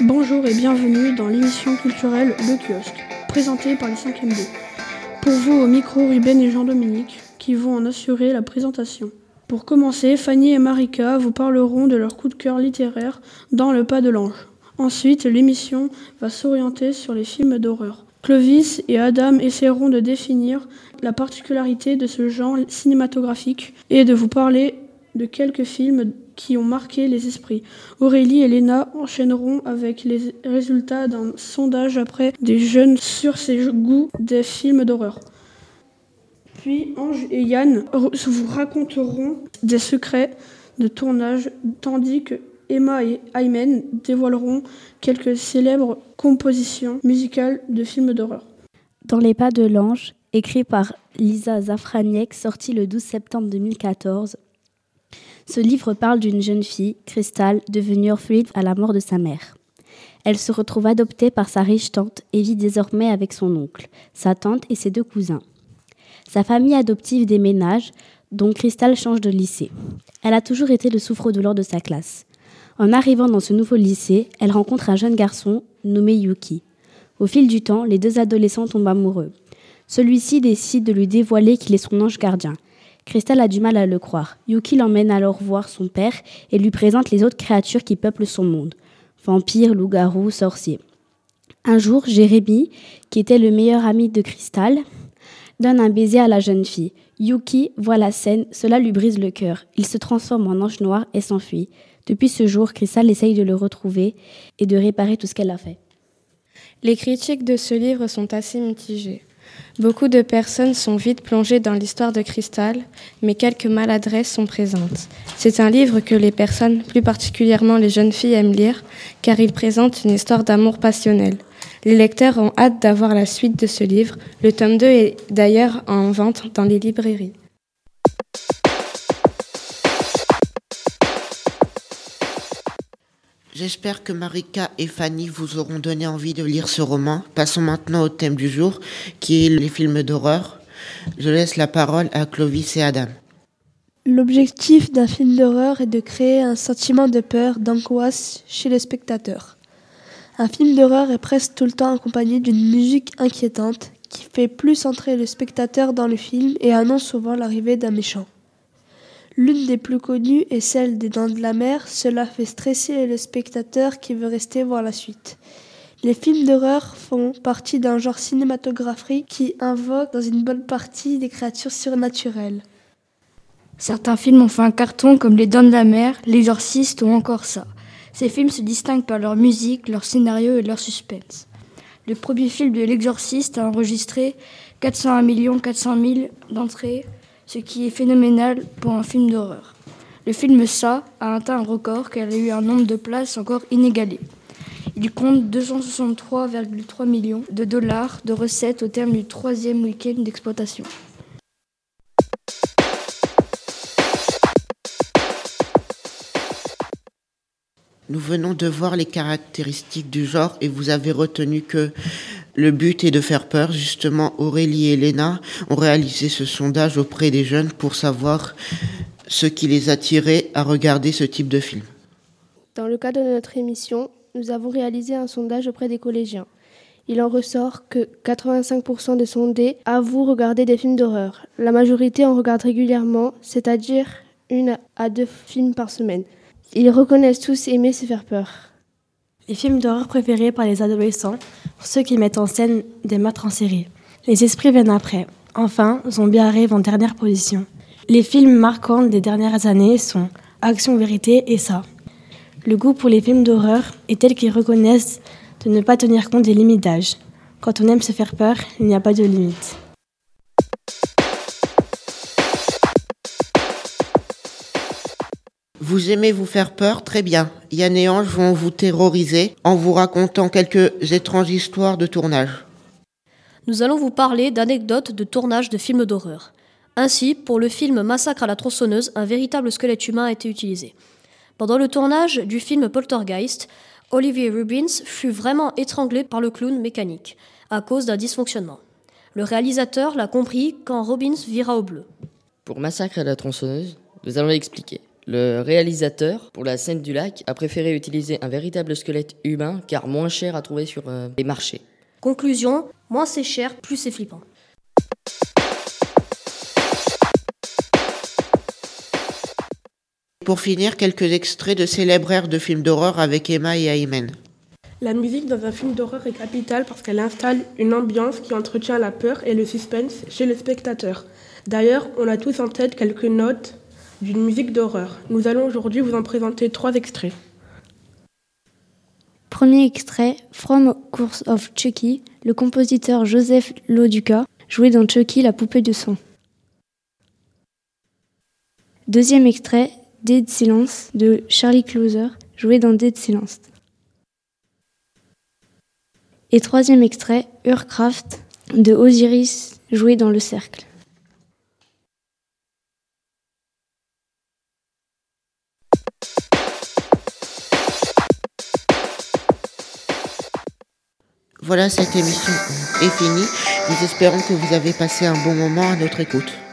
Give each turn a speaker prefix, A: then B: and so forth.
A: Bonjour et bienvenue dans l'émission culturelle Le Kiosque, présentée par les 5 D. Pour vous, au micro, Ruben et Jean-Dominique, qui vont en assurer la présentation. Pour commencer, Fanny et Marika vous parleront de leur coup de cœur littéraire dans Le Pas de l'Ange. Ensuite, l'émission va s'orienter sur les films d'horreur. Clovis et Adam essaieront de définir la particularité de ce genre cinématographique et de vous parler de quelques films qui ont marqué les esprits. Aurélie et Léna enchaîneront avec les résultats d'un sondage après des jeunes sur ses goûts des films d'horreur. Puis Ange et Yann vous raconteront des secrets de tournage, tandis que Emma et Aymen dévoileront quelques célèbres compositions musicales de films d'horreur.
B: Dans les pas de l'ange, écrit par Lisa Zafraniek, sorti le 12 septembre 2014, ce livre parle d'une jeune fille, Crystal, devenue orpheline à la mort de sa mère. Elle se retrouve adoptée par sa riche tante et vit désormais avec son oncle, sa tante et ses deux cousins. Sa famille adoptive déménage, donc Crystal change de lycée. Elle a toujours été le souffre-douleur de sa classe. En arrivant dans ce nouveau lycée, elle rencontre un jeune garçon nommé Yuki. Au fil du temps, les deux adolescents tombent amoureux. Celui-ci décide de lui dévoiler qu'il est son ange gardien. Crystal a du mal à le croire. Yuki l'emmène alors voir son père et lui présente les autres créatures qui peuplent son monde. Vampires, loups-garous, sorciers. Un jour, Jérémy, qui était le meilleur ami de Crystal, donne un baiser à la jeune fille. Yuki voit la scène, cela lui brise le cœur. Il se transforme en ange noir et s'enfuit. Depuis ce jour, Crystal essaye de le retrouver et de réparer tout ce qu'elle a fait.
C: Les critiques de ce livre sont assez mitigées. Beaucoup de personnes sont vite plongées dans l'histoire de Cristal, mais quelques maladresses sont présentes. C'est un livre que les personnes, plus particulièrement les jeunes filles, aiment lire, car il présente une histoire d'amour passionnel. Les lecteurs ont hâte d'avoir la suite de ce livre. Le tome 2 est d'ailleurs en vente dans les librairies.
D: J'espère que Marika et Fanny vous auront donné envie de lire ce roman. Passons maintenant au thème du jour, qui est les films d'horreur. Je laisse la parole à Clovis et Adam.
E: L'objectif d'un film d'horreur est de créer un sentiment de peur, d'angoisse chez le spectateur. Un film d'horreur est presque tout le temps accompagné d'une musique inquiétante qui fait plus entrer le spectateur dans le film et annonce souvent l'arrivée d'un méchant. L'une des plus connues est celle des Dents de la Mer. Cela fait stresser le spectateur qui veut rester voir la suite. Les films d'horreur font partie d'un genre cinématographique qui invoque dans une bonne partie des créatures surnaturelles.
F: Certains films ont fait un carton comme Les Dents de la Mer, L'Exorciste ou encore ça. Ces films se distinguent par leur musique, leur scénario et leur suspense. Le premier film de L'Exorciste a enregistré 401 400 000 d'entrées ce qui est phénoménal pour un film d'horreur. Le film Ça a atteint un record car il a eu un nombre de places encore inégalé. Il compte 263,3 millions de dollars de recettes au terme du troisième week-end d'exploitation.
D: Nous venons de voir les caractéristiques du genre et vous avez retenu que le but est de faire peur. Justement, Aurélie et Léna ont réalisé ce sondage auprès des jeunes pour savoir ce qui les attirait à regarder ce type de film.
G: Dans le cadre de notre émission, nous avons réalisé un sondage auprès des collégiens. Il en ressort que 85% des sondés avouent regarder des films d'horreur. La majorité en regarde régulièrement, c'est-à-dire une à deux films par semaine. Ils reconnaissent tous aimer se faire peur.
H: Les films d'horreur préférés par les adolescents, pour ceux qui mettent en scène des meurtres en série. Les esprits viennent après. Enfin, Zombie arrive en dernière position. Les films marquants des dernières années sont Action Vérité et ça. Le goût pour les films d'horreur est tel qu'ils reconnaissent de ne pas tenir compte des limites d'âge. Quand on aime se faire peur, il n'y a pas de limite.
D: Vous aimez vous faire peur Très bien. Yann et Ange vont vous terroriser en vous racontant quelques étranges histoires de tournage.
I: Nous allons vous parler d'anecdotes de tournage de films d'horreur. Ainsi, pour le film Massacre à la tronçonneuse, un véritable squelette humain a été utilisé. Pendant le tournage du film Poltergeist, Olivier Rubins fut vraiment étranglé par le clown mécanique à cause d'un dysfonctionnement. Le réalisateur l'a compris quand Robbins vira au bleu.
J: Pour Massacre à la tronçonneuse, nous allons expliquer. Le réalisateur, pour la scène du lac, a préféré utiliser un véritable squelette humain car moins cher à trouver sur euh, les marchés.
I: Conclusion, moins c'est cher, plus c'est flippant.
D: Pour finir, quelques extraits de célèbres airs de films d'horreur avec Emma et Aymen.
K: La musique dans un film d'horreur est capitale parce qu'elle installe une ambiance qui entretient la peur et le suspense chez le spectateur. D'ailleurs, on a tous en tête quelques notes d'une musique d'horreur. Nous allons aujourd'hui vous en présenter trois extraits.
C: Premier extrait, From Course of Chucky, le compositeur Joseph Loduca jouait dans Chucky la poupée de son. Deuxième extrait, Dead Silence de Charlie Closer, joué dans Dead Silence. Et troisième extrait, Urcraft de Osiris, joué dans Le Cercle.
D: Voilà, cette émission est finie. Nous espérons que vous avez passé un bon moment à notre écoute.